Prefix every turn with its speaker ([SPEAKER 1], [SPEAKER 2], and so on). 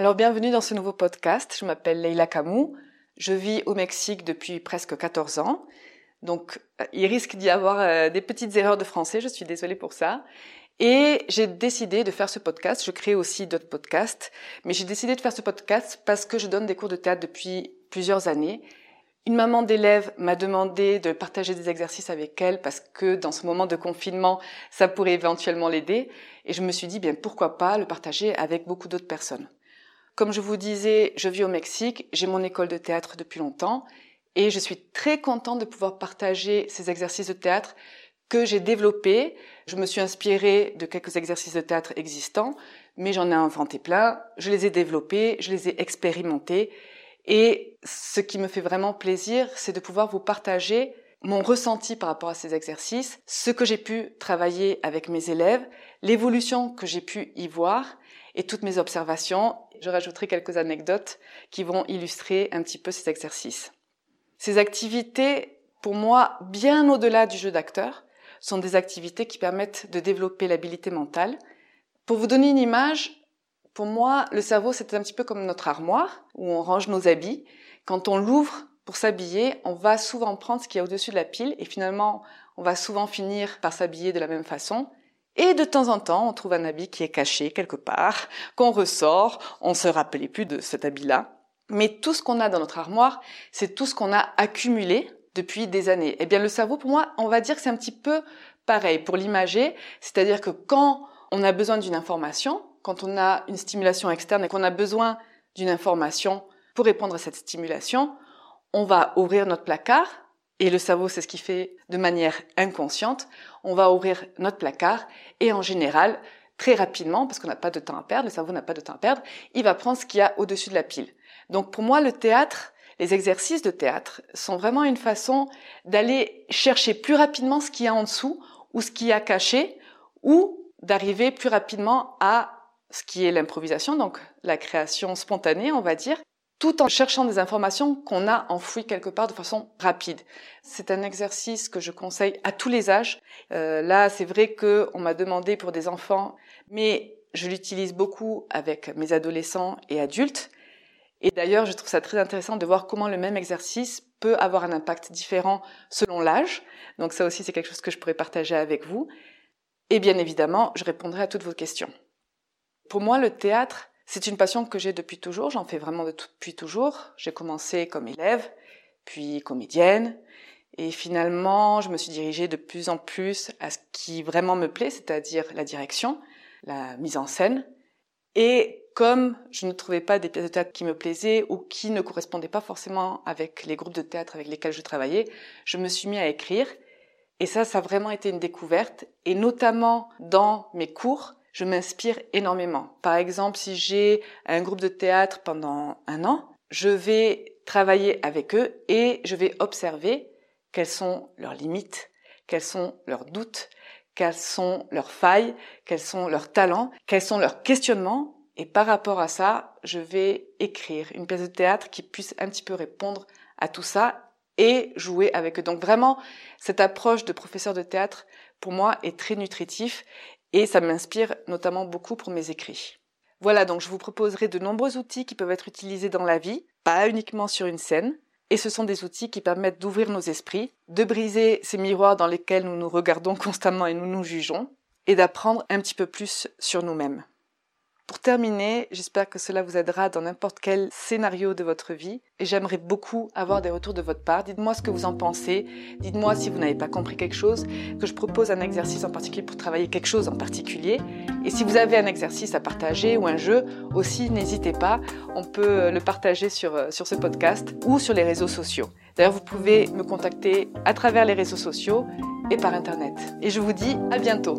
[SPEAKER 1] Alors bienvenue dans ce nouveau podcast. Je m'appelle Leila Kamou. Je vis au Mexique depuis presque 14 ans. Donc euh, il risque d'y avoir euh, des petites erreurs de français, je suis désolée pour ça. Et j'ai décidé de faire ce podcast. Je crée aussi d'autres podcasts, mais j'ai décidé de faire ce podcast parce que je donne des cours de théâtre depuis plusieurs années. Une maman d'élève m'a demandé de partager des exercices avec elle parce que dans ce moment de confinement, ça pourrait éventuellement l'aider. Et je me suis dit, bien pourquoi pas le partager avec beaucoup d'autres personnes. Comme je vous disais, je vis au Mexique, j'ai mon école de théâtre depuis longtemps et je suis très contente de pouvoir partager ces exercices de théâtre que j'ai développés. Je me suis inspirée de quelques exercices de théâtre existants, mais j'en ai inventé plein. Je les ai développés, je les ai expérimentés. Et ce qui me fait vraiment plaisir, c'est de pouvoir vous partager mon ressenti par rapport à ces exercices, ce que j'ai pu travailler avec mes élèves, l'évolution que j'ai pu y voir et toutes mes observations. Je rajouterai quelques anecdotes qui vont illustrer un petit peu ces exercices. Ces activités, pour moi, bien au-delà du jeu d'acteur, sont des activités qui permettent de développer l'habilité mentale. Pour vous donner une image, pour moi, le cerveau, c'est un petit peu comme notre armoire où on range nos habits. Quand on l'ouvre pour s'habiller, on va souvent prendre ce qu'il y a au-dessus de la pile et finalement, on va souvent finir par s'habiller de la même façon. Et de temps en temps, on trouve un habit qui est caché quelque part, qu'on ressort, on se rappelait plus de cet habit-là. Mais tout ce qu'on a dans notre armoire, c'est tout ce qu'on a accumulé depuis des années. Eh bien, le cerveau, pour moi, on va dire que c'est un petit peu pareil pour l'imager. C'est-à-dire que quand on a besoin d'une information, quand on a une stimulation externe et qu'on a besoin d'une information pour répondre à cette stimulation, on va ouvrir notre placard, et le cerveau, c'est ce qu'il fait de manière inconsciente. On va ouvrir notre placard et en général, très rapidement, parce qu'on n'a pas de temps à perdre, le cerveau n'a pas de temps à perdre, il va prendre ce qu'il y a au-dessus de la pile. Donc pour moi, le théâtre, les exercices de théâtre sont vraiment une façon d'aller chercher plus rapidement ce qu'il y a en dessous ou ce qu'il y a caché ou d'arriver plus rapidement à ce qui est l'improvisation, donc la création spontanée, on va dire, tout en cherchant des informations qu'on a enfouies quelque part de façon rapide. C'est un exercice que je conseille à tous les âges. Euh, là, c'est vrai qu'on m'a demandé pour des enfants, mais je l'utilise beaucoup avec mes adolescents et adultes. Et d'ailleurs, je trouve ça très intéressant de voir comment le même exercice peut avoir un impact différent selon l'âge. Donc ça aussi, c'est quelque chose que je pourrais partager avec vous. Et bien évidemment, je répondrai à toutes vos questions. Pour moi, le théâtre, c'est une passion que j'ai depuis toujours, j'en fais vraiment depuis toujours. J'ai commencé comme élève, puis comédienne, et finalement, je me suis dirigée de plus en plus à ce qui vraiment me plaît, c'est-à-dire la direction, la mise en scène. Et comme je ne trouvais pas des pièces de théâtre qui me plaisaient ou qui ne correspondaient pas forcément avec les groupes de théâtre avec lesquels je travaillais, je me suis mis à écrire. Et ça, ça a vraiment été une découverte. Et notamment dans mes cours, je m'inspire énormément. Par exemple, si j'ai un groupe de théâtre pendant un an, je vais travailler avec eux et je vais observer quelles sont leurs limites, quels sont leurs doutes, quelles sont leurs failles, quels sont leurs talents, quels sont leurs questionnements. Et par rapport à ça, je vais écrire une pièce de théâtre qui puisse un petit peu répondre à tout ça et jouer avec eux. Donc vraiment, cette approche de professeur de théâtre, pour moi, est très nutritif et ça m'inspire notamment beaucoup pour mes écrits. Voilà, donc je vous proposerai de nombreux outils qui peuvent être utilisés dans la vie, pas uniquement sur une scène, et ce sont des outils qui permettent d'ouvrir nos esprits, de briser ces miroirs dans lesquels nous nous regardons constamment et nous nous jugeons, et d'apprendre un petit peu plus sur nous-mêmes. Pour terminer, j'espère que cela vous aidera dans n'importe quel scénario de votre vie et j'aimerais beaucoup avoir des retours de votre part. Dites-moi ce que vous en pensez, dites-moi si vous n'avez pas compris quelque chose, que je propose un exercice en particulier pour travailler quelque chose en particulier. Et si vous avez un exercice à partager ou un jeu, aussi n'hésitez pas, on peut le partager sur, sur ce podcast ou sur les réseaux sociaux. D'ailleurs, vous pouvez me contacter à travers les réseaux sociaux et par Internet. Et je vous dis à bientôt.